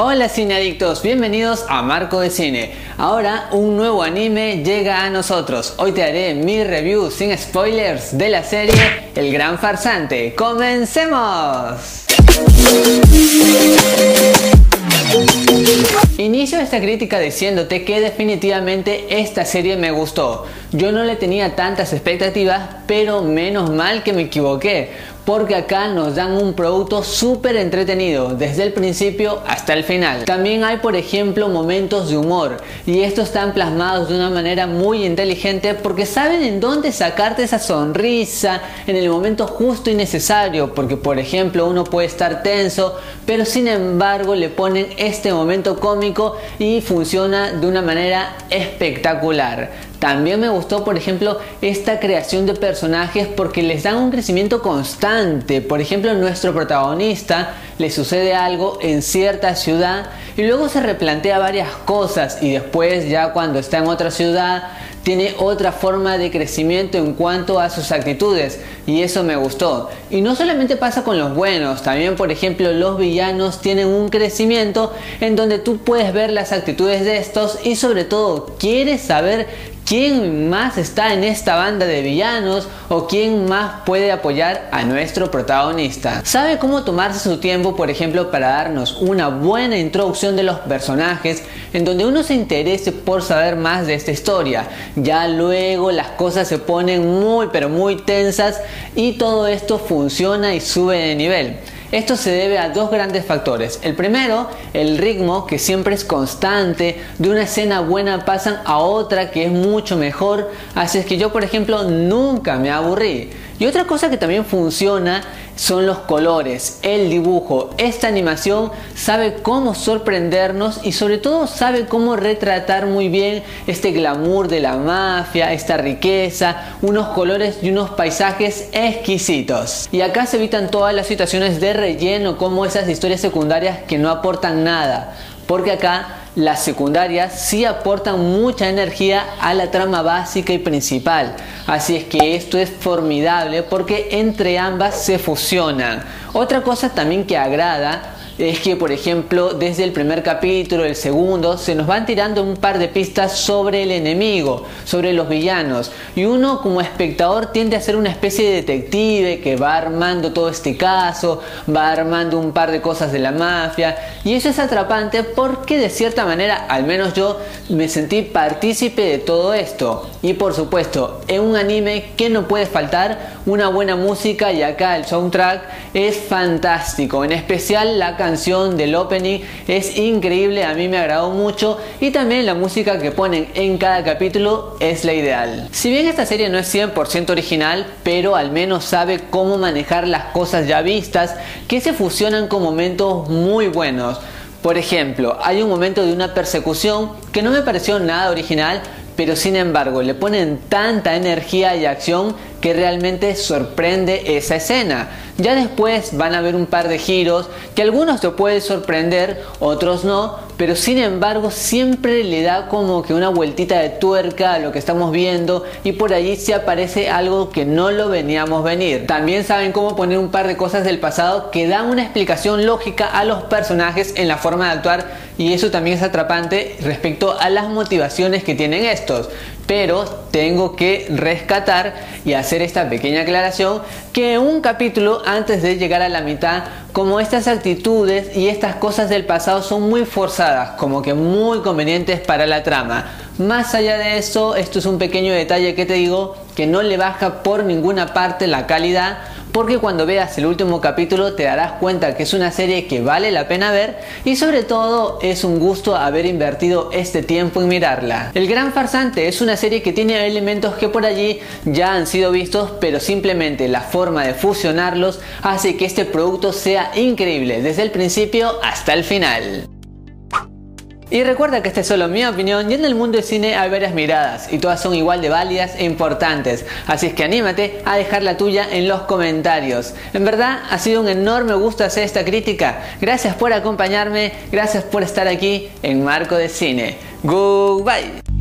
Hola cineadictos, bienvenidos a Marco de Cine. Ahora un nuevo anime llega a nosotros. Hoy te haré mi review sin spoilers de la serie El Gran Farsante. ¡Comencemos! Inicio esta crítica diciéndote que definitivamente esta serie me gustó. Yo no le tenía tantas expectativas, pero menos mal que me equivoqué, porque acá nos dan un producto súper entretenido desde el principio hasta el final. También hay por ejemplo momentos de humor y estos están plasmados de una manera muy inteligente porque saben en dónde sacarte esa sonrisa en el momento justo y necesario porque por ejemplo uno puede estar tenso pero sin embargo le ponen este momento cómico y funciona de una manera espectacular. También me gustó, por ejemplo, esta creación de personajes porque les dan un crecimiento constante. Por ejemplo, nuestro protagonista le sucede algo en cierta ciudad y luego se replantea varias cosas y después ya cuando está en otra ciudad tiene otra forma de crecimiento en cuanto a sus actitudes y eso me gustó. Y no solamente pasa con los buenos, también por ejemplo los villanos tienen un crecimiento en donde tú puedes ver las actitudes de estos y sobre todo quieres saber quién más está en esta banda de villanos o quién más puede apoyar a nuestro protagonista. Sabe cómo tomarse su tiempo, por ejemplo, para darnos una buena introducción de los personajes en donde uno se interese por saber más de esta historia. Ya luego las cosas se ponen muy pero muy tensas y todo esto funciona y sube de nivel. Esto se debe a dos grandes factores. El primero, el ritmo que siempre es constante. De una escena buena pasan a otra que es mucho mejor. Así es que yo, por ejemplo, nunca me aburrí. Y otra cosa que también funciona son los colores, el dibujo. Esta animación sabe cómo sorprendernos y sobre todo sabe cómo retratar muy bien este glamour de la mafia, esta riqueza, unos colores y unos paisajes exquisitos. Y acá se evitan todas las situaciones de relleno como esas historias secundarias que no aportan nada. Porque acá las secundarias sí aportan mucha energía a la trama básica y principal. Así es que esto es formidable porque entre ambas se fusionan. Otra cosa también que agrada es que, por ejemplo, desde el primer capítulo, el segundo, se nos van tirando un par de pistas sobre el enemigo, sobre los villanos. Y uno como espectador tiende a ser una especie de detective que va armando todo este caso, va armando un par de cosas de la mafia. Y eso es atrapante porque de cierta manera, al menos yo, me sentí partícipe de todo esto. Y por supuesto, en un anime que no puede faltar una buena música y acá el soundtrack es fantástico. En especial la canción del opening es increíble, a mí me agradó mucho y también la música que ponen en cada capítulo es la ideal. Si bien esta serie no es 100% original, pero al menos sabe cómo manejar las cosas ya vistas que se fusionan con momentos muy buenos. Por ejemplo, hay un momento de una persecución que no me pareció nada original, pero sin embargo le ponen tanta energía y acción que realmente sorprende esa escena. Ya después van a ver un par de giros que algunos te pueden sorprender, otros no, pero sin embargo siempre le da como que una vueltita de tuerca a lo que estamos viendo y por allí se aparece algo que no lo veníamos venir. También saben cómo poner un par de cosas del pasado que dan una explicación lógica a los personajes en la forma de actuar y eso también es atrapante respecto a las motivaciones que tienen estos. Pero tengo que rescatar y hacer esta pequeña aclaración que un capítulo antes de llegar a la mitad, como estas actitudes y estas cosas del pasado son muy forzadas, como que muy convenientes para la trama. Más allá de eso, esto es un pequeño detalle que te digo que no le baja por ninguna parte la calidad porque cuando veas el último capítulo te darás cuenta que es una serie que vale la pena ver y sobre todo es un gusto haber invertido este tiempo en mirarla. El Gran Farsante es una serie que tiene elementos que por allí ya han sido vistos pero simplemente la forma de fusionarlos hace que este producto sea increíble desde el principio hasta el final. Y recuerda que esta es solo mi opinión y en el mundo del cine hay varias miradas y todas son igual de válidas e importantes. Así es que anímate a dejar la tuya en los comentarios. En verdad ha sido un enorme gusto hacer esta crítica. Gracias por acompañarme, gracias por estar aquí en Marco de Cine. Goodbye.